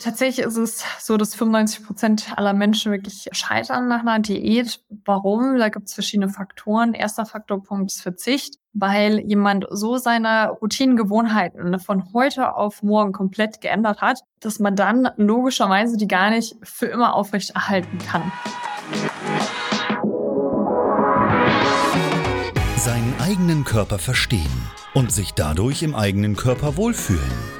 Tatsächlich ist es so, dass 95 Prozent aller Menschen wirklich scheitern nach einer Diät. Warum? Da gibt es verschiedene Faktoren. Erster Faktorpunkt ist Verzicht, weil jemand so seine Routinengewohnheiten von heute auf morgen komplett geändert hat, dass man dann logischerweise die gar nicht für immer aufrechterhalten kann. Seinen eigenen Körper verstehen und sich dadurch im eigenen Körper wohlfühlen.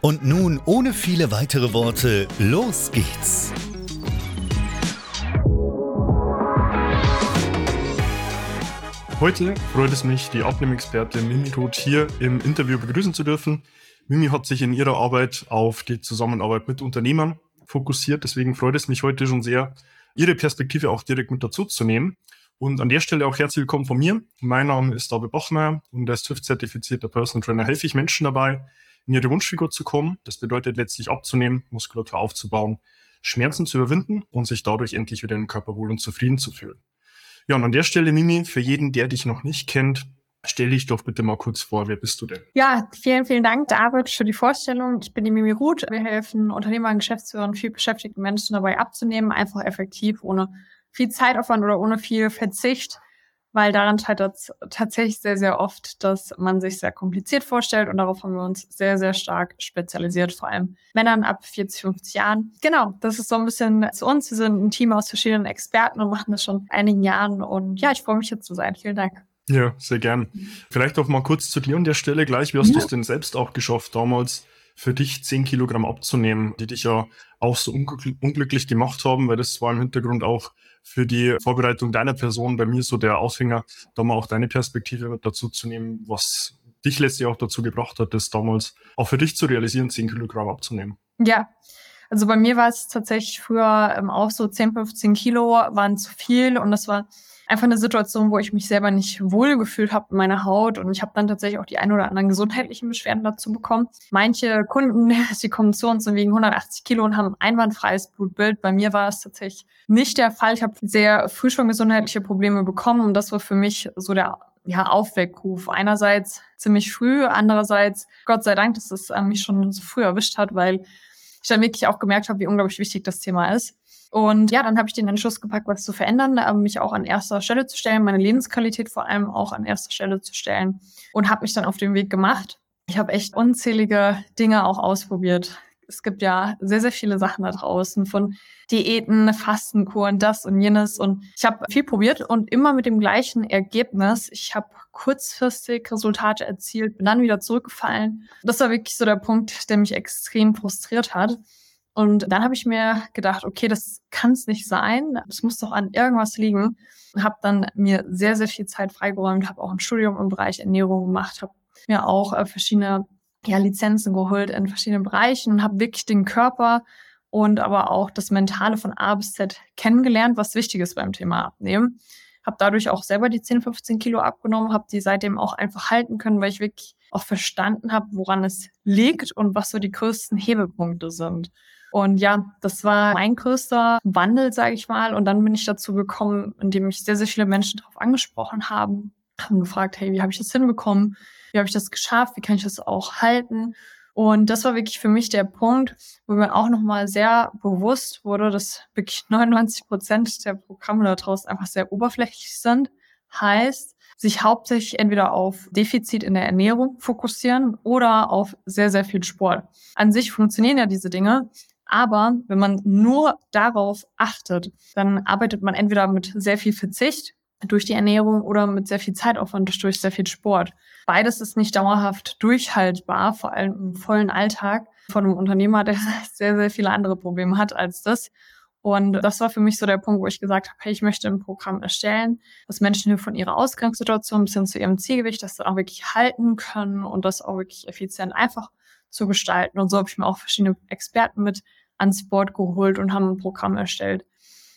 Und nun, ohne viele weitere Worte, los geht's! Heute freut es mich, die Abnehmexpertin Mimi Roth hier im Interview begrüßen zu dürfen. Mimi hat sich in ihrer Arbeit auf die Zusammenarbeit mit Unternehmern fokussiert. Deswegen freut es mich heute schon sehr, Ihre Perspektive auch direkt mit dazu zu nehmen. Und an der Stelle auch herzlich willkommen von mir. Mein Name ist David Bachmeier und als TÜV-zertifizierter Personal Trainer helfe ich Menschen dabei, in ihre Wunschfigur zu kommen. Das bedeutet letztlich abzunehmen, Muskulatur aufzubauen, Schmerzen zu überwinden und sich dadurch endlich wieder im Körper wohl und zufrieden zu fühlen. Ja, und an der Stelle, Mimi, für jeden, der dich noch nicht kennt, Stell dich doch bitte mal kurz vor, wer bist du denn? Ja, vielen, vielen Dank, David, für die Vorstellung. Ich bin die Mimi Ruth. Wir helfen Unternehmern, Geschäftsführern, viel beschäftigten Menschen dabei abzunehmen, einfach effektiv, ohne viel Zeitaufwand oder ohne viel Verzicht, weil daran scheitert es tatsächlich sehr, sehr oft, dass man sich sehr kompliziert vorstellt und darauf haben wir uns sehr, sehr stark spezialisiert, vor allem Männern ab 40, 50 Jahren. Genau, das ist so ein bisschen zu uns. Wir sind ein Team aus verschiedenen Experten und machen das schon einigen Jahren und ja, ich freue mich hier zu sein. Vielen Dank. Ja, sehr gern. Vielleicht auch mal kurz zu dir an der Stelle gleich. Wie hast ja. du es denn selbst auch geschafft, damals für dich 10 Kilogramm abzunehmen, die dich ja auch so unglücklich gemacht haben, weil das war im Hintergrund auch für die Vorbereitung deiner Person bei mir so der Aufhänger, da mal auch deine Perspektive dazu zu nehmen, was dich letztlich auch dazu gebracht hat, das damals auch für dich zu realisieren, 10 Kilogramm abzunehmen. Ja, also bei mir war es tatsächlich früher ähm, auch so 10, 15 Kilo waren zu viel und das war einfach eine Situation, wo ich mich selber nicht wohl gefühlt habe in meiner Haut und ich habe dann tatsächlich auch die ein oder anderen gesundheitlichen Beschwerden dazu bekommen. Manche Kunden, die kommen zu uns und wiegen 180 Kilo und haben einwandfreies Blutbild. Bei mir war es tatsächlich nicht der Fall. Ich habe sehr früh schon gesundheitliche Probleme bekommen und das war für mich so der ja, Aufweckruf. Einerseits ziemlich früh, andererseits Gott sei Dank, dass es mich schon so früh erwischt hat, weil ich dann wirklich auch gemerkt habe, wie unglaublich wichtig das Thema ist. Und ja, dann habe ich den Entschluss gepackt, was zu verändern, mich auch an erster Stelle zu stellen, meine Lebensqualität vor allem auch an erster Stelle zu stellen und habe mich dann auf den Weg gemacht. Ich habe echt unzählige Dinge auch ausprobiert. Es gibt ja sehr, sehr viele Sachen da draußen von Diäten, Fastenkuren, das und jenes. Und ich habe viel probiert und immer mit dem gleichen Ergebnis. Ich habe kurzfristig Resultate erzielt, bin dann wieder zurückgefallen. Das war wirklich so der Punkt, der mich extrem frustriert hat. Und dann habe ich mir gedacht, okay, das kann es nicht sein. Das muss doch an irgendwas liegen. Habe dann mir sehr, sehr viel Zeit freigeräumt, habe auch ein Studium im Bereich Ernährung gemacht, habe mir auch äh, verschiedene ja, Lizenzen geholt in verschiedenen Bereichen und habe wirklich den Körper und aber auch das Mentale von A bis Z kennengelernt, was wichtig ist beim Thema Abnehmen. Habe dadurch auch selber die 10, 15 Kilo abgenommen, habe die seitdem auch einfach halten können, weil ich wirklich auch verstanden habe, woran es liegt und was so die größten Hebelpunkte sind. Und ja, das war mein größter Wandel, sage ich mal. Und dann bin ich dazu gekommen, indem mich sehr, sehr viele Menschen darauf angesprochen haben, haben gefragt, hey, wie habe ich das hinbekommen? Wie habe ich das geschafft? Wie kann ich das auch halten? Und das war wirklich für mich der Punkt, wo mir auch nochmal sehr bewusst wurde, dass wirklich 99 Prozent der Programme da draußen einfach sehr oberflächlich sind. Heißt, sich hauptsächlich entweder auf Defizit in der Ernährung fokussieren oder auf sehr, sehr viel Sport. An sich funktionieren ja diese Dinge, aber wenn man nur darauf achtet, dann arbeitet man entweder mit sehr viel Verzicht durch die Ernährung oder mit sehr viel Zeitaufwand durch sehr viel Sport. Beides ist nicht dauerhaft durchhaltbar, vor allem im vollen Alltag von einem Unternehmer, der sehr, sehr viele andere Probleme hat als das. Und das war für mich so der Punkt, wo ich gesagt habe, hey, ich möchte ein Programm erstellen, das Menschen von ihrer Ausgangssituation bis hin zu ihrem Zielgewicht, das auch wirklich halten können und das auch wirklich effizient einfach zu gestalten. Und so habe ich mir auch verschiedene Experten mit ans Board geholt und haben ein Programm erstellt.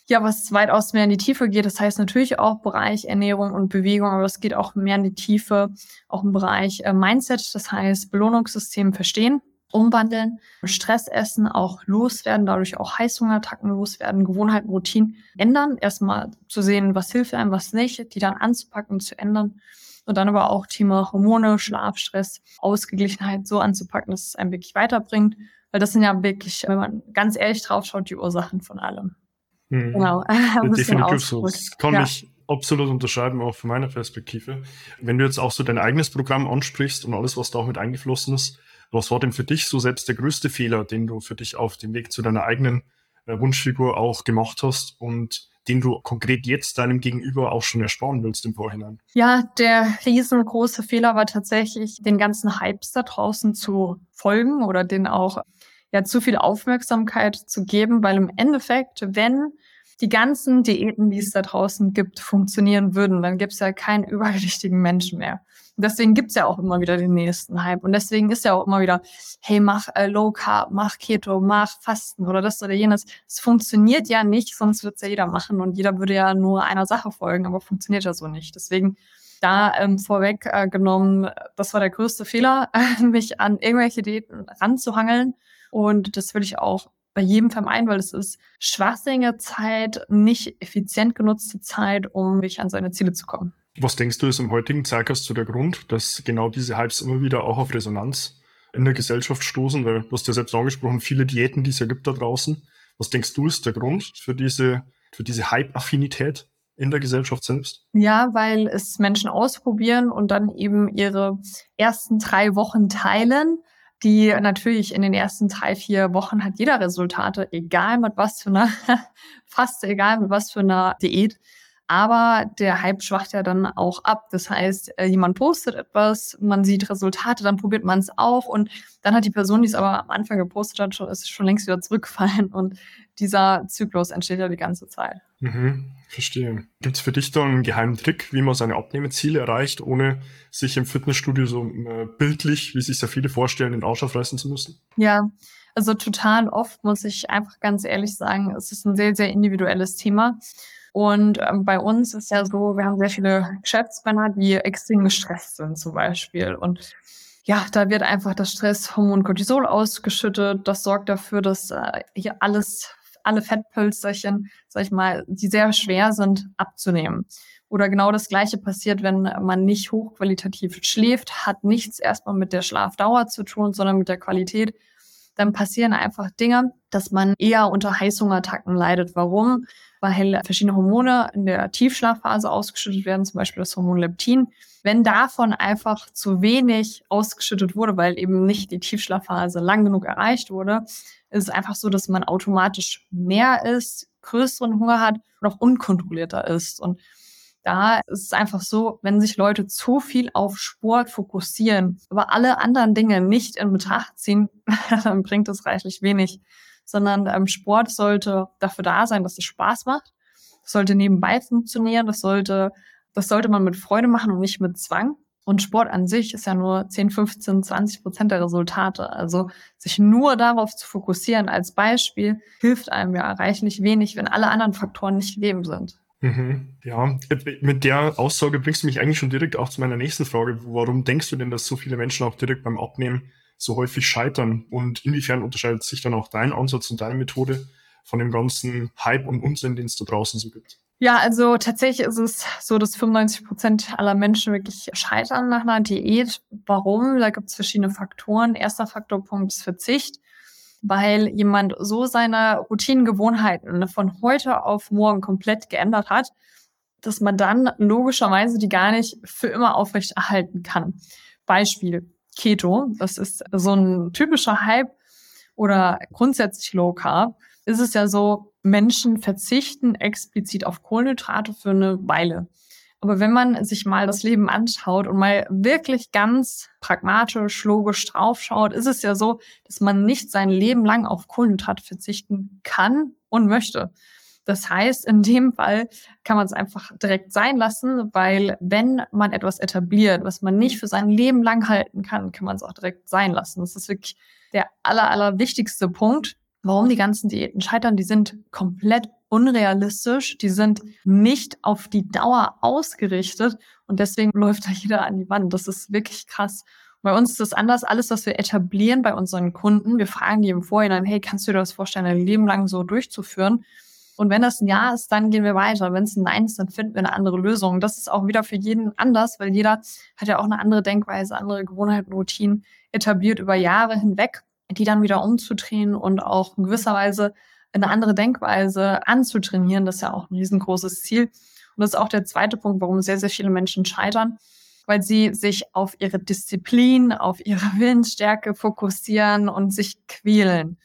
Ja, was weitaus mehr in die Tiefe geht, das heißt natürlich auch Bereich Ernährung und Bewegung, aber es geht auch mehr in die Tiefe, auch im Bereich äh, Mindset, das heißt Belohnungssystem verstehen, umwandeln, Stress essen, auch loswerden, dadurch auch Heißhungerattacken loswerden, Gewohnheiten, Routinen ändern, erstmal zu sehen, was hilft einem, was nicht, die dann anzupacken und zu ändern und dann aber auch Thema Hormone, Schlaf, Stress, Ausgeglichenheit so anzupacken, dass es einem wirklich weiterbringt weil das sind ja wirklich, wenn man ganz ehrlich drauf schaut, die Ursachen von allem. Mhm. Genau. Definitiv so. Das kann ja. ich absolut unterschreiben, auch von meiner Perspektive. Wenn du jetzt auch so dein eigenes Programm ansprichst und alles, was da auch mit eingeflossen ist, was war denn für dich so selbst der größte Fehler, den du für dich auf dem Weg zu deiner eigenen äh, Wunschfigur auch gemacht hast und den du konkret jetzt deinem Gegenüber auch schon ersparen willst im Vorhinein? Ja, der riesengroße Fehler war tatsächlich, den ganzen Hypes da draußen zu folgen oder den auch ja zu viel Aufmerksamkeit zu geben, weil im Endeffekt, wenn die ganzen Diäten, die es da draußen gibt, funktionieren würden, dann gibt es ja keinen übergewichtigen Menschen mehr. Deswegen gibt's ja auch immer wieder den nächsten Hype. Und deswegen ist ja auch immer wieder, hey, mach äh, Low Carb, mach Keto, mach Fasten oder das oder jenes. Es funktioniert ja nicht, sonst wird's ja jeder machen und jeder würde ja nur einer Sache folgen, aber funktioniert ja so nicht. Deswegen da ähm, vorweg äh, genommen, das war der größte Fehler, mich an irgendwelche Diäten ranzuhangeln und das will ich auch bei jedem vermeiden, weil es ist schwachsinnige Zeit, nicht effizient genutzte Zeit, um wirklich an seine Ziele zu kommen. Was denkst du, ist im heutigen Zeitgeist der Grund, dass genau diese Hypes immer wieder auch auf Resonanz in der Gesellschaft stoßen? Weil du hast ja selbst angesprochen, viele Diäten, die es ja gibt da draußen. Was denkst du, ist der Grund für diese, für diese Hype-Affinität? in der Gesellschaft selbst? Ja, weil es Menschen ausprobieren und dann eben ihre ersten drei Wochen teilen die natürlich in den ersten drei, vier Wochen hat jeder Resultate, egal mit was für einer, fast egal mit was für einer Diät. Aber der Hype schwacht ja dann auch ab. Das heißt, äh, jemand postet etwas, man sieht Resultate, dann probiert man es auch und dann hat die Person, die es aber am Anfang gepostet hat, schon, ist schon längst wieder zurückgefallen und dieser Zyklus entsteht ja die ganze Zeit. Mhm, verstehe. Gibt es für dich da einen geheimen Trick, wie man seine Abnehmeziele erreicht, ohne sich im Fitnessstudio so äh, bildlich, wie sich ja viele vorstellen, den Arsch aufreißen zu müssen? Ja, also total oft muss ich einfach ganz ehrlich sagen, es ist ein sehr, sehr individuelles Thema. Und ähm, bei uns ist ja so, wir haben sehr viele Geschäftsmänner, die extrem gestresst sind zum Beispiel. Und ja, da wird einfach das Stresshormon Cortisol ausgeschüttet. Das sorgt dafür, dass äh, hier alles, alle Fettpölsterchen, sag ich mal, die sehr schwer sind, abzunehmen. Oder genau das Gleiche passiert, wenn man nicht hochqualitativ schläft, hat nichts erstmal mit der Schlafdauer zu tun, sondern mit der Qualität. Dann passieren einfach Dinge, dass man eher unter Heißhungerattacken leidet. Warum? weil verschiedene Hormone in der Tiefschlafphase ausgeschüttet werden, zum Beispiel das Hormon Leptin. Wenn davon einfach zu wenig ausgeschüttet wurde, weil eben nicht die Tiefschlafphase lang genug erreicht wurde, ist es einfach so, dass man automatisch mehr isst, größeren Hunger hat und auch unkontrollierter ist. Und da ist es einfach so, wenn sich Leute zu viel auf Sport fokussieren, aber alle anderen Dinge nicht in Betracht ziehen, dann bringt es reichlich wenig sondern ähm, Sport sollte dafür da sein, dass es Spaß macht. Das sollte nebenbei funktionieren. Das sollte, das sollte man mit Freude machen und nicht mit Zwang. Und Sport an sich ist ja nur 10, 15, 20 Prozent der Resultate. Also sich nur darauf zu fokussieren als Beispiel hilft einem ja reichlich wenig, wenn alle anderen Faktoren nicht gegeben sind. Mhm. Ja, mit der Aussage bringst du mich eigentlich schon direkt auch zu meiner nächsten Frage. Warum denkst du denn, dass so viele Menschen auch direkt beim Abnehmen so häufig scheitern? Und inwiefern unterscheidet sich dann auch dein Ansatz und deine Methode von dem ganzen Hype und Unsinn, den es da draußen so gibt? Ja, also tatsächlich ist es so, dass 95 Prozent aller Menschen wirklich scheitern nach einer Diät. Warum? Da gibt es verschiedene Faktoren. Erster Faktorpunkt ist Verzicht, weil jemand so seine Routinengewohnheiten von heute auf morgen komplett geändert hat, dass man dann logischerweise die gar nicht für immer aufrechterhalten kann. Beispiel Keto, das ist so ein typischer Hype oder grundsätzlich Low Carb, ist es ja so, Menschen verzichten explizit auf Kohlenhydrate für eine Weile. Aber wenn man sich mal das Leben anschaut und mal wirklich ganz pragmatisch, logisch draufschaut, ist es ja so, dass man nicht sein Leben lang auf Kohlenhydrate verzichten kann und möchte. Das heißt, in dem Fall kann man es einfach direkt sein lassen, weil wenn man etwas etabliert, was man nicht für sein Leben lang halten kann, kann man es auch direkt sein lassen. Das ist wirklich der aller, aller wichtigste Punkt, warum die ganzen Diäten scheitern. Die sind komplett unrealistisch, die sind nicht auf die Dauer ausgerichtet und deswegen läuft da jeder an die Wand. Das ist wirklich krass. Bei uns ist das anders. Alles, was wir etablieren bei unseren Kunden, wir fragen die im Vorhinein, hey, kannst du dir das vorstellen, ein Leben lang so durchzuführen? Und wenn das ein Ja ist, dann gehen wir weiter. Wenn es ein Nein ist, dann finden wir eine andere Lösung. Das ist auch wieder für jeden anders, weil jeder hat ja auch eine andere Denkweise, andere Gewohnheiten, Routinen etabliert über Jahre hinweg, die dann wieder umzudrehen und auch in gewisser Weise eine andere Denkweise anzutrainieren. Das ist ja auch ein riesengroßes Ziel. Und das ist auch der zweite Punkt, warum sehr, sehr viele Menschen scheitern, weil sie sich auf ihre Disziplin, auf ihre Willensstärke fokussieren und sich quälen.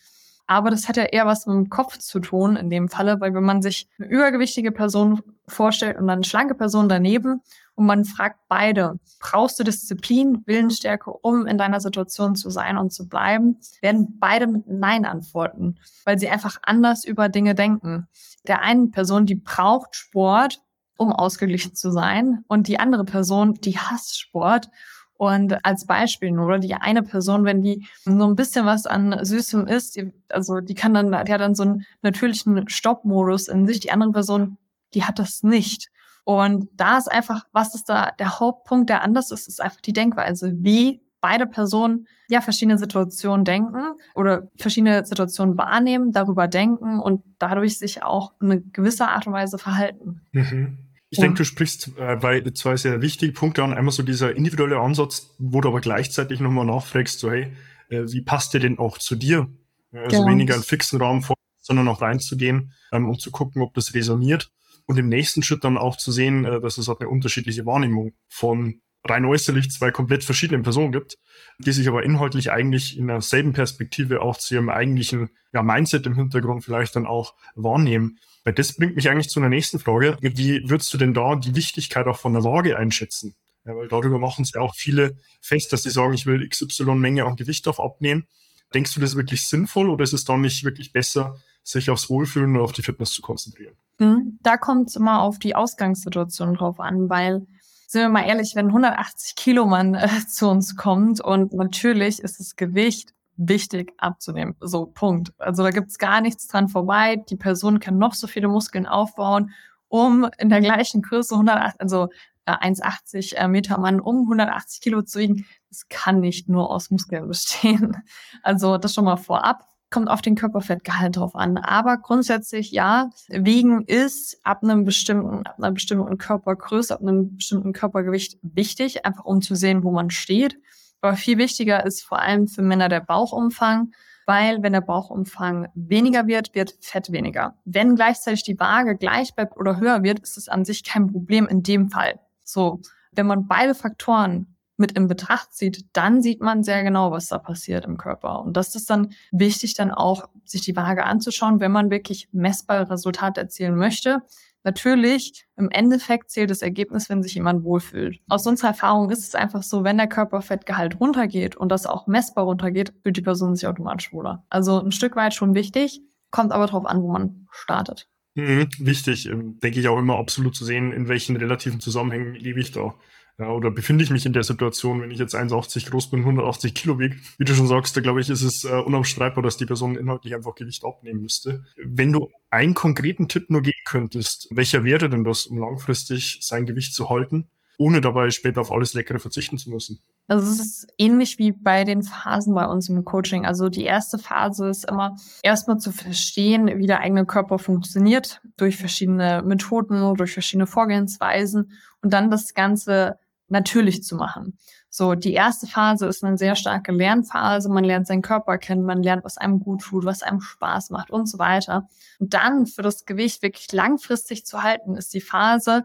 Aber das hat ja eher was mit dem Kopf zu tun in dem Falle, weil wenn man sich eine übergewichtige Person vorstellt und dann eine schlanke Person daneben und man fragt beide, brauchst du Disziplin, Willensstärke, um in deiner Situation zu sein und zu bleiben, werden beide mit Nein antworten, weil sie einfach anders über Dinge denken. Der einen Person, die braucht Sport, um ausgeglichen zu sein und die andere Person, die hasst Sport und als Beispiel nur, die eine Person, wenn die so ein bisschen was an Süßem isst, die, also die kann dann, die hat dann so einen natürlichen Stoppmodus in sich. Die andere Person, die hat das nicht. Und da ist einfach, was ist da der Hauptpunkt, der anders ist, ist einfach die Denkweise, wie beide Personen ja verschiedene Situationen denken oder verschiedene Situationen wahrnehmen, darüber denken und dadurch sich auch in eine gewisse Art und Weise verhalten. Mhm. Ich denke, du sprichst äh, bei zwei sehr wichtigen Punkte an. Einmal so dieser individuelle Ansatz, wo du aber gleichzeitig nochmal nachfragst, so hey, äh, wie passt der denn auch zu dir? Also genau. weniger einen fixen Rahmen vor, sondern auch reinzugehen, ähm, um zu gucken, ob das resoniert. Und im nächsten Schritt dann auch zu sehen, äh, dass es auch eine unterschiedliche Wahrnehmung von rein äußerlich zwei komplett verschiedenen Personen gibt, die sich aber inhaltlich eigentlich in derselben Perspektive auch zu ihrem eigentlichen ja, Mindset im Hintergrund vielleicht dann auch wahrnehmen. Weil das bringt mich eigentlich zu einer nächsten Frage. Wie würdest du denn da die Wichtigkeit auch von der Waage einschätzen? Ja, weil darüber machen es ja auch viele fest, dass sie sagen, ich will XY Menge an Gewicht auf abnehmen. Denkst du das wirklich sinnvoll oder ist es dann nicht wirklich besser, sich aufs Wohlfühlen und auf die Fitness zu konzentrieren? Hm, da kommt es immer auf die Ausgangssituation drauf an, weil sind wir mal ehrlich, wenn 180 Kilo Mann äh, zu uns kommt und natürlich ist das Gewicht wichtig abzunehmen. So, Punkt. Also da gibt's gar nichts dran vorbei. Die Person kann noch so viele Muskeln aufbauen, um in der gleichen Größe 180, also äh, 1,80 äh, Meter Mann um 180 Kilo zu wiegen. Das kann nicht nur aus Muskeln bestehen. Also das schon mal vorab. Kommt auf den Körperfettgehalt drauf an. Aber grundsätzlich ja, Wiegen ist ab einem bestimmten, ab einer bestimmten Körpergröße, ab einem bestimmten Körpergewicht wichtig, einfach um zu sehen, wo man steht. Aber viel wichtiger ist vor allem für Männer der Bauchumfang, weil wenn der Bauchumfang weniger wird, wird Fett weniger. Wenn gleichzeitig die Waage gleich bleibt oder höher wird, ist es an sich kein Problem in dem Fall. So, wenn man beide Faktoren mit in Betracht zieht, dann sieht man sehr genau, was da passiert im Körper. Und das ist dann wichtig, dann auch sich die Waage anzuschauen, wenn man wirklich messbare Resultate erzielen möchte. Natürlich, im Endeffekt zählt das Ergebnis, wenn sich jemand wohlfühlt. Aus unserer Erfahrung ist es einfach so, wenn der Körperfettgehalt runtergeht und das auch messbar runtergeht, fühlt die Person sich automatisch wohler. Also ein Stück weit schon wichtig, kommt aber darauf an, wo man startet. Mhm, wichtig, ähm, denke ich auch immer absolut zu sehen, in welchen relativen Zusammenhängen lebe ich da. Ja, oder befinde ich mich in der Situation, wenn ich jetzt 1,80 groß bin, 180 Kilo wiege? Wie du schon sagst, da glaube ich, ist es äh, unabstreitbar, dass die Person inhaltlich einfach Gewicht abnehmen müsste. Wenn du einen konkreten Tipp nur geben könntest, welcher wäre denn das, um langfristig sein Gewicht zu halten, ohne dabei später auf alles Leckere verzichten zu müssen? Also es ist ähnlich wie bei den Phasen bei uns im Coaching. Also die erste Phase ist immer erstmal zu verstehen, wie der eigene Körper funktioniert, durch verschiedene Methoden, durch verschiedene Vorgehensweisen und dann das Ganze natürlich zu machen. So, die erste Phase ist eine sehr starke Lernphase. Man lernt seinen Körper kennen, man lernt, was einem gut tut, was einem Spaß macht und so weiter. Und dann für das Gewicht wirklich langfristig zu halten, ist die Phase,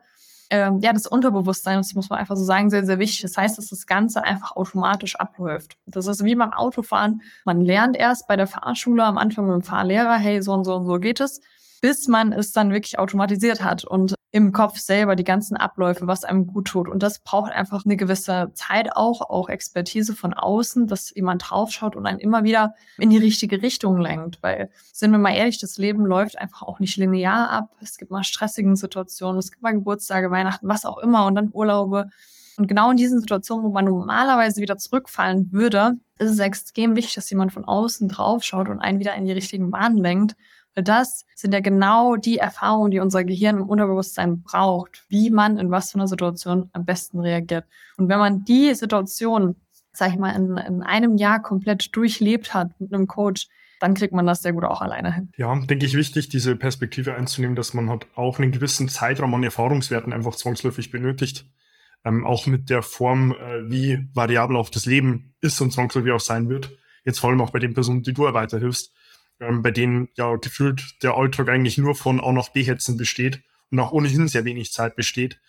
ähm, ja, das Unterbewusstsein, das muss man einfach so sagen, sehr, sehr wichtig. Das heißt, dass das Ganze einfach automatisch abläuft. Das ist wie beim Autofahren. Man lernt erst bei der Fahrschule am Anfang mit dem Fahrlehrer, hey, so und so und so geht es bis man es dann wirklich automatisiert hat und im Kopf selber die ganzen Abläufe, was einem gut tut. Und das braucht einfach eine gewisse Zeit auch, auch Expertise von außen, dass jemand draufschaut und einen immer wieder in die richtige Richtung lenkt. Weil, sind wir mal ehrlich, das Leben läuft einfach auch nicht linear ab. Es gibt mal stressigen Situationen, es gibt mal Geburtstage, Weihnachten, was auch immer und dann Urlaube. Und genau in diesen Situationen, wo man normalerweise wieder zurückfallen würde, ist es extrem wichtig, dass jemand von außen draufschaut und einen wieder in die richtigen Bahnen lenkt weil das sind ja genau die Erfahrungen, die unser Gehirn im Unterbewusstsein braucht, wie man in was für einer Situation am besten reagiert. Und wenn man die Situation, sag ich mal, in, in einem Jahr komplett durchlebt hat mit einem Coach, dann kriegt man das sehr gut auch alleine hin. Ja, denke ich wichtig, diese Perspektive einzunehmen, dass man halt auch einen gewissen Zeitraum an Erfahrungswerten einfach zwangsläufig benötigt. Ähm, auch mit der Form, äh, wie variabel auch das Leben ist und zwangsläufig auch sein wird. Jetzt vor allem auch bei den Personen, die du weiterhilfst ähm, bei denen ja gefühlt der Alltag eigentlich nur von A nach B hetzen besteht und auch ohnehin sehr wenig Zeit besteht.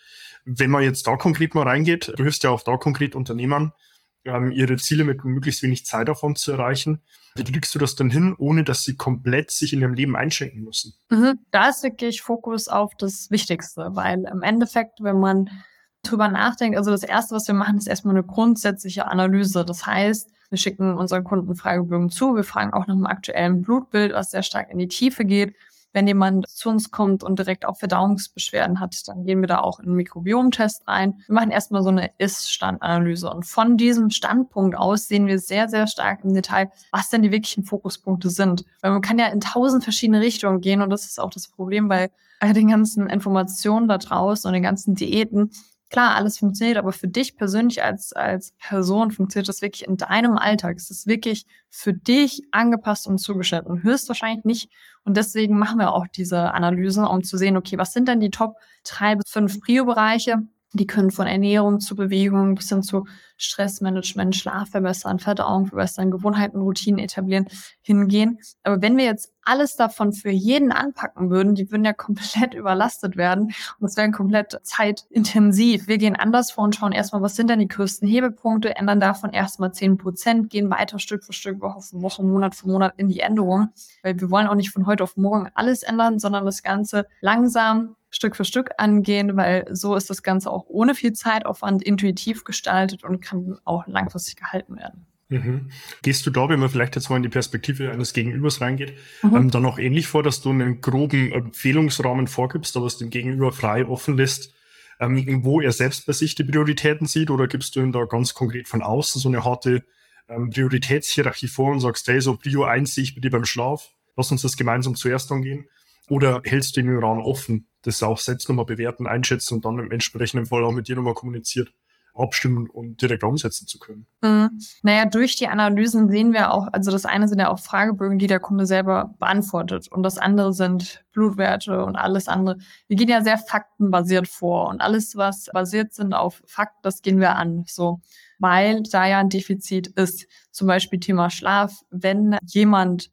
Wenn man jetzt da konkret mal reingeht, du hilfst ja auch da konkret Unternehmern, ähm, ihre Ziele mit möglichst wenig Zeitaufwand zu erreichen. Wie kriegst du das denn hin, ohne dass sie komplett sich in ihrem Leben einschränken müssen? Mhm. Da ist wirklich Fokus auf das Wichtigste, weil im Endeffekt, wenn man drüber nachdenkt, also das Erste, was wir machen, ist erstmal eine grundsätzliche Analyse. Das heißt, wir schicken unseren Kunden Fragebögen zu. Wir fragen auch nach einem aktuellen Blutbild, was sehr stark in die Tiefe geht. Wenn jemand zu uns kommt und direkt auch Verdauungsbeschwerden hat, dann gehen wir da auch in einen Mikrobiomtest rein. Wir machen erstmal so eine Ist-Standanalyse. Und von diesem Standpunkt aus sehen wir sehr, sehr stark im Detail, was denn die wirklichen Fokuspunkte sind. Weil man kann ja in tausend verschiedene Richtungen gehen und das ist auch das Problem bei den ganzen Informationen da draußen und den ganzen Diäten klar, alles funktioniert, aber für dich persönlich als, als Person funktioniert das wirklich in deinem Alltag. Es ist wirklich für dich angepasst und zugeschnitten. Höchstwahrscheinlich nicht. Und deswegen machen wir auch diese Analyse, um zu sehen, okay, was sind denn die Top drei bis fünf Prio-Bereiche? Die können von Ernährung zu Bewegung bis hin zu Stressmanagement, Schlaf verbessern, Verdauung verbessern, Gewohnheiten, Routinen etablieren, hingehen. Aber wenn wir jetzt alles davon für jeden anpacken würden, die würden ja komplett überlastet werden und das wäre komplett zeitintensiv. Wir gehen anders vor und schauen erstmal, was sind denn die größten Hebelpunkte, ändern davon erstmal zehn Prozent, gehen weiter Stück für Stück, Woche für Woche, Monat für Monat in die Änderung, weil wir wollen auch nicht von heute auf morgen alles ändern, sondern das Ganze langsam Stück für Stück angehen, weil so ist das Ganze auch ohne viel Zeitaufwand intuitiv gestaltet und kann auch langfristig gehalten werden. Mhm. Gehst du da, wenn man vielleicht jetzt mal in die Perspektive eines Gegenübers reingeht, mhm. ähm, dann auch ähnlich vor, dass du einen groben Empfehlungsrahmen vorgibst, aber es dem Gegenüber frei offen lässt, ähm, wo er selbst bei sich die Prioritäten sieht, oder gibst du ihm da ganz konkret von außen so eine harte ähm, Prioritätshierarchie vor und sagst, hey, so Prio 1 sehe ich bei dir beim Schlaf, lass uns das gemeinsam zuerst angehen? Oder hältst du den Raum offen, das auch selbst nochmal bewerten, einschätzen und dann im entsprechenden Fall auch mit dir nochmal kommuniziert? abstimmen und direkt umsetzen zu können. Mhm. Naja, durch die Analysen sehen wir auch, also das eine sind ja auch Fragebögen, die der Kunde selber beantwortet und das andere sind Blutwerte und alles andere. Wir gehen ja sehr faktenbasiert vor und alles, was basiert sind auf Fakten, das gehen wir an, so. Weil da ja ein Defizit ist. Zum Beispiel Thema Schlaf. Wenn jemand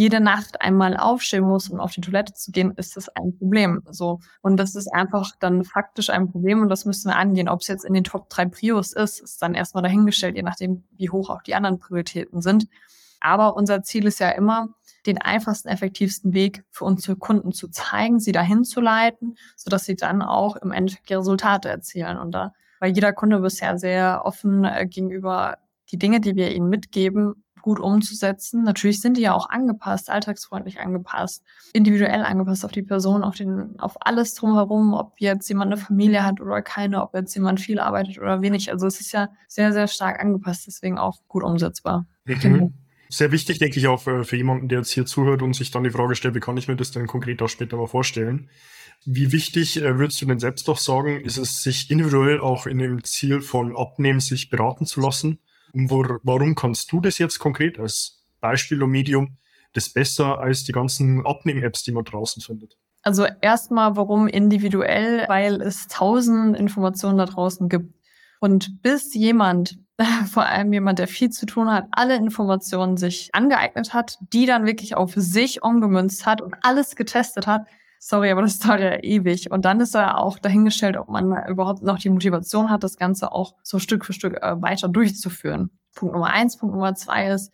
jede Nacht einmal aufstehen muss, um auf die Toilette zu gehen, ist das ein Problem. So. Und das ist einfach dann faktisch ein Problem und das müssen wir angehen. Ob es jetzt in den Top 3 Prios ist, ist dann erstmal dahingestellt, je nachdem, wie hoch auch die anderen Prioritäten sind. Aber unser Ziel ist ja immer, den einfachsten, effektivsten Weg für unsere Kunden zu zeigen, sie dahin zu leiten, sodass sie dann auch im Endeffekt die Resultate erzielen. Und da war jeder Kunde bisher sehr offen äh, gegenüber die Dinge, die wir ihnen mitgeben, gut umzusetzen. Natürlich sind die ja auch angepasst, alltagsfreundlich angepasst, individuell angepasst auf die Person, auf den, auf alles drumherum, ob jetzt jemand eine Familie hat oder keine, ob jetzt jemand viel arbeitet oder wenig. Also es ist ja sehr, sehr stark angepasst, deswegen auch gut umsetzbar. Mhm. Sehr wichtig, denke ich, auch für, für jemanden, der jetzt hier zuhört und sich dann die Frage stellt, wie kann ich mir das denn konkret auch später mal vorstellen? Wie wichtig äh, würdest du denn selbst doch sagen, ist es, sich individuell auch in dem Ziel von Abnehmen sich beraten zu lassen? Wo, warum kannst du das jetzt konkret als Beispiel und Medium das besser als die ganzen Abnehm-Apps, die man draußen findet? Also erstmal, warum individuell? Weil es tausend Informationen da draußen gibt. Und bis jemand, vor allem jemand, der viel zu tun hat, alle Informationen sich angeeignet hat, die dann wirklich auf sich umgemünzt hat und alles getestet hat, sorry, aber das dauert ja ewig. Und dann ist er auch dahingestellt, ob man überhaupt noch die Motivation hat, das Ganze auch so Stück für Stück äh, weiter durchzuführen. Punkt Nummer eins. Punkt Nummer zwei ist,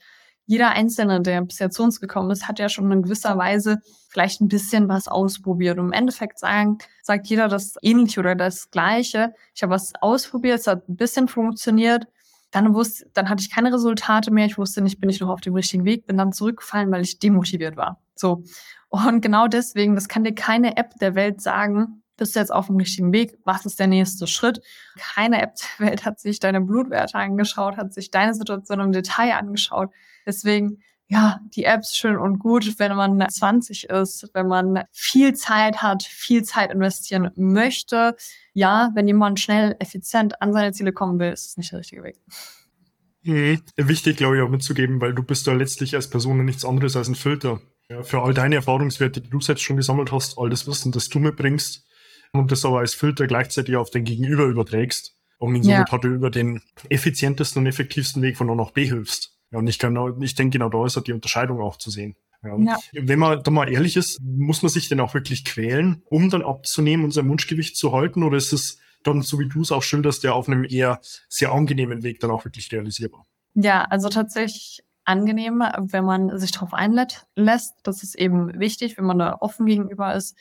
jeder Einzelne, der bisher zu uns gekommen ist, hat ja schon in gewisser Weise vielleicht ein bisschen was ausprobiert. Und im Endeffekt sagen, sagt jeder das ähnliche oder das Gleiche. Ich habe was ausprobiert, es hat ein bisschen funktioniert. Dann wusste, dann hatte ich keine Resultate mehr. Ich wusste nicht, bin ich noch auf dem richtigen Weg, bin dann zurückgefallen, weil ich demotiviert war. So. Und genau deswegen, das kann dir keine App der Welt sagen, bist du jetzt auf dem richtigen Weg? Was ist der nächste Schritt? Keine App der Welt hat sich deine Blutwerte angeschaut, hat sich deine Situation im Detail angeschaut. Deswegen, ja, die Apps schön und gut, wenn man 20 ist, wenn man viel Zeit hat, viel Zeit investieren möchte. Ja, wenn jemand schnell, effizient an seine Ziele kommen will, ist es nicht der richtige Weg. Mhm. Wichtig, glaube ich, auch mitzugeben, weil du bist da letztlich als Person nichts anderes als ein Filter. Ja, für all deine Erfahrungswerte, die du selbst schon gesammelt hast, all das Wissen, das du mitbringst und das aber als Filter gleichzeitig auf den Gegenüber überträgst und ihn somit ja. halt über den effizientesten und effektivsten Weg von A nach B hilfst. Ja, und ich, kann, ich denke, genau da ist halt die Unterscheidung auch zu sehen. Ja. ja. Wenn man da mal ehrlich ist, muss man sich denn auch wirklich quälen, um dann abzunehmen und sein Wunschgewicht zu halten? Oder ist es dann, so wie du es auch schilderst, ja auf einem eher sehr angenehmen Weg dann auch wirklich realisierbar? Ja, also tatsächlich angenehm, wenn man sich darauf einlässt. Das ist eben wichtig, wenn man da offen gegenüber ist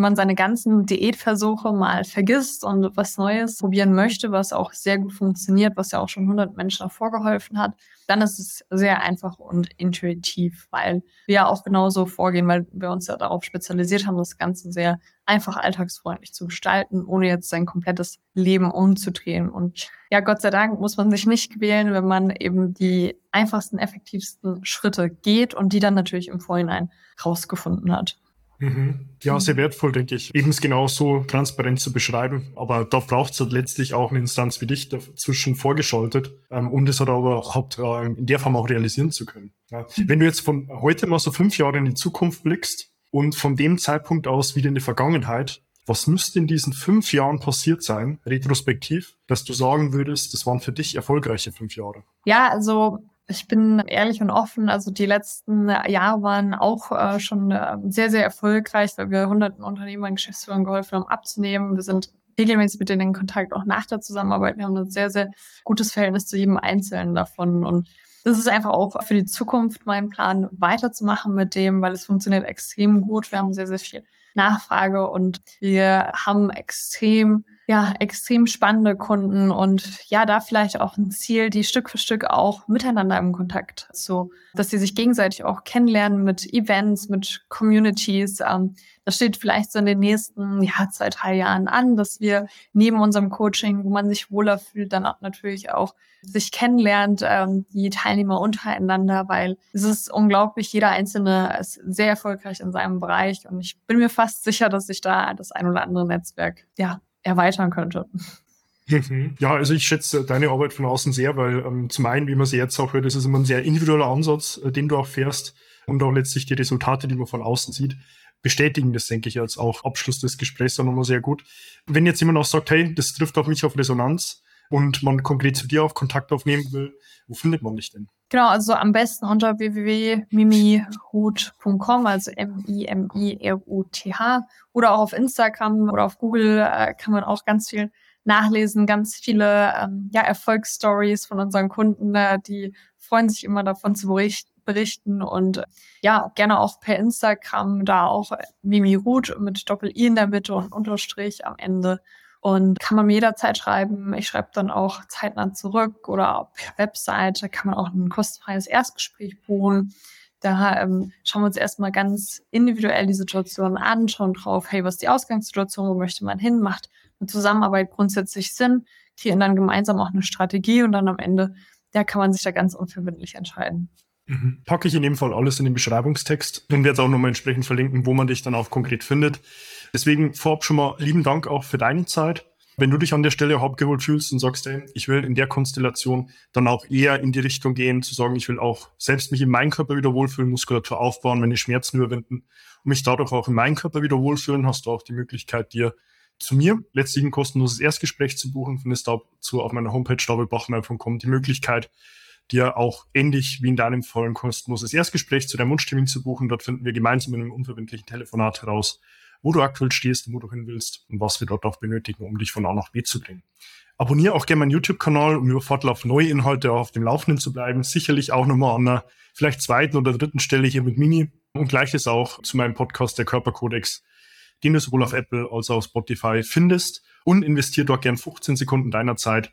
wenn man seine ganzen Diätversuche mal vergisst und was Neues probieren möchte, was auch sehr gut funktioniert, was ja auch schon 100 Menschen davor geholfen hat, dann ist es sehr einfach und intuitiv, weil wir ja auch genauso vorgehen, weil wir uns ja darauf spezialisiert haben, das Ganze sehr einfach alltagsfreundlich zu gestalten, ohne jetzt sein komplettes Leben umzudrehen. Und ja, Gott sei Dank muss man sich nicht quälen, wenn man eben die einfachsten, effektivsten Schritte geht und die dann natürlich im Vorhinein rausgefunden hat. Mhm. Ja, sehr wertvoll, denke ich. Eben es genau so transparent zu beschreiben. Aber da braucht es halt letztlich auch eine Instanz wie dich dazwischen vorgeschaltet, ähm, um das halt aber überhaupt äh, in der Form auch realisieren zu können. Ja. Wenn du jetzt von heute mal so fünf Jahre in die Zukunft blickst und von dem Zeitpunkt aus wieder in die Vergangenheit, was müsste in diesen fünf Jahren passiert sein, retrospektiv, dass du sagen würdest, das waren für dich erfolgreiche fünf Jahre? Ja, also ich bin ehrlich und offen. Also die letzten Jahre waren auch äh, schon äh, sehr, sehr erfolgreich, weil wir hunderten Unternehmern, Geschäftsführern geholfen haben, abzunehmen. Wir sind regelmäßig mit denen in Kontakt, auch nach der Zusammenarbeit. Wir haben ein sehr, sehr gutes Verhältnis zu jedem Einzelnen davon. Und das ist einfach auch für die Zukunft mein Plan, weiterzumachen mit dem, weil es funktioniert extrem gut. Wir haben sehr, sehr viel Nachfrage und wir haben extrem ja, extrem spannende Kunden und ja, da vielleicht auch ein Ziel, die Stück für Stück auch miteinander im Kontakt so, dass sie sich gegenseitig auch kennenlernen mit Events, mit Communities. Ähm, das steht vielleicht so in den nächsten ja, zwei, drei Jahren an, dass wir neben unserem Coaching, wo man sich wohler fühlt, dann auch natürlich auch sich kennenlernt, ähm, die Teilnehmer untereinander, weil es ist unglaublich, jeder Einzelne ist sehr erfolgreich in seinem Bereich und ich bin mir fast sicher, dass sich da das ein oder andere Netzwerk ja erweitern könnte. Mhm. Ja, also ich schätze deine Arbeit von außen sehr, weil ähm, zum einen, wie man sie jetzt auch hört, ist es immer ein sehr individueller Ansatz, äh, den du auch fährst und auch letztlich die Resultate, die man von außen sieht, bestätigen das, denke ich, als auch Abschluss des Gesprächs dann nochmal sehr gut. Wenn jetzt jemand auch sagt, hey, das trifft auf mich auf Resonanz und man konkret zu dir auf Kontakt aufnehmen will, wo findet man dich denn? Genau, also am besten unter www.mimihut.com, also M-I-M-I-R-U-T-H oder auch auf Instagram oder auf Google äh, kann man auch ganz viel nachlesen, ganz viele ähm, ja, Erfolgsstories von unseren Kunden, äh, die freuen sich immer davon zu berichten und ja, gerne auch per Instagram, da auch Mimi Ruth mit Doppel-I in der Mitte und Unterstrich am Ende und kann man mir jederzeit schreiben. Ich schreibe dann auch zeitnah zurück oder per Webseite kann man auch ein kostenfreies Erstgespräch buchen. Da ähm, schauen wir uns erstmal ganz individuell die Situation an, schauen drauf, hey, was ist die Ausgangssituation, wo möchte man hin, macht eine Zusammenarbeit grundsätzlich Sinn, kreieren dann gemeinsam auch eine Strategie und dann am Ende, da kann man sich da ganz unverbindlich entscheiden. Mhm. Packe ich in dem Fall alles in den Beschreibungstext und werde es auch nochmal entsprechend verlinken, wo man dich dann auch konkret findet. Deswegen vorab schon mal lieben Dank auch für deine Zeit. Wenn du dich an der Stelle abgeholt fühlst und sagst, hey, ich will in der Konstellation dann auch eher in die Richtung gehen, zu sagen, ich will auch selbst mich in meinem Körper wieder wohlfühlen, Muskulatur aufbauen, meine Schmerzen überwinden und mich dadurch auch in meinem Körper wieder wohlfühlen, hast du auch die Möglichkeit, dir zu mir letztlich ein kostenloses Erstgespräch zu buchen, findest dazu auf meiner Homepage doublepachmeier.com die Möglichkeit, dir auch ähnlich wie in deinem Fall ein kostenloses Erstgespräch zu deinem Wunschtermin zu buchen. Dort finden wir gemeinsam in einem unverbindlichen Telefonat heraus, wo du aktuell stehst und wo du hin willst und was wir dort auch benötigen, um dich von A nach B zu bringen. Abonniere auch gerne meinen YouTube-Kanal, um über Fortlauf neue Inhalte auf dem Laufenden zu bleiben. Sicherlich auch nochmal an einer vielleicht zweiten oder dritten Stelle hier mit Mini. Und gleiches auch zu meinem Podcast, der Körperkodex, den du sowohl auf Apple als auch auf Spotify findest. Und investier dort gern 15 Sekunden deiner Zeit,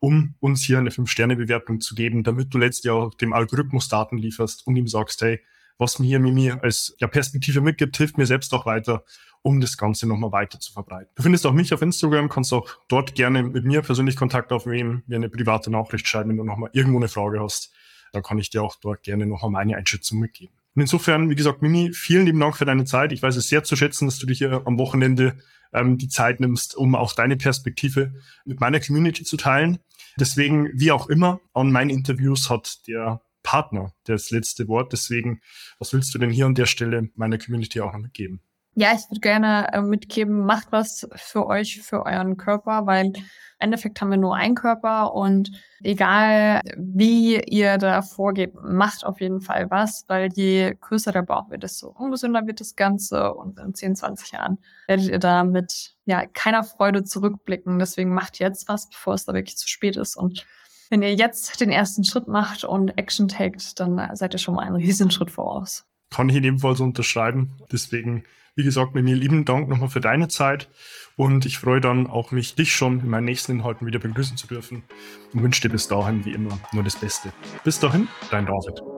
um uns hier eine 5-Sterne-Bewertung zu geben, damit du letztlich auch dem Algorithmus Daten lieferst und ihm sagst, hey, was mir hier Mimi als ja, Perspektive mitgibt, hilft mir selbst auch weiter um das Ganze nochmal weiter zu verbreiten. Du findest auch mich auf Instagram, kannst auch dort gerne mit mir persönlich Kontakt aufnehmen, mir eine private Nachricht schreiben, wenn du nochmal irgendwo eine Frage hast. Da kann ich dir auch dort gerne nochmal meine Einschätzung mitgeben. Und insofern, wie gesagt, Mimi, vielen lieben Dank für deine Zeit. Ich weiß es sehr zu schätzen, dass du dich hier am Wochenende ähm, die Zeit nimmst, um auch deine Perspektive mit meiner Community zu teilen. Deswegen, wie auch immer, an meinen Interviews hat der Partner das letzte Wort. Deswegen, was willst du denn hier an der Stelle meiner Community auch noch mitgeben? Ja, ich würde gerne äh, mitgeben, macht was für euch, für euren Körper, weil im Endeffekt haben wir nur einen Körper und egal wie ihr da vorgeht, macht auf jeden Fall was, weil je größer der Bauch wird, desto ungesünder wird das Ganze und in 10, 20 Jahren werdet ihr da mit ja, keiner Freude zurückblicken. Deswegen macht jetzt was, bevor es da wirklich zu spät ist und wenn ihr jetzt den ersten Schritt macht und Action taked, dann seid ihr schon mal einen Riesenschritt voraus. Kann ich in dem Fall so unterschreiben. Deswegen wie gesagt, mit mir lieben Dank nochmal für deine Zeit und ich freue dann auch mich, dich schon in meinen nächsten Inhalten wieder begrüßen zu dürfen und wünsche dir bis dahin wie immer nur das Beste. Bis dahin, dein David.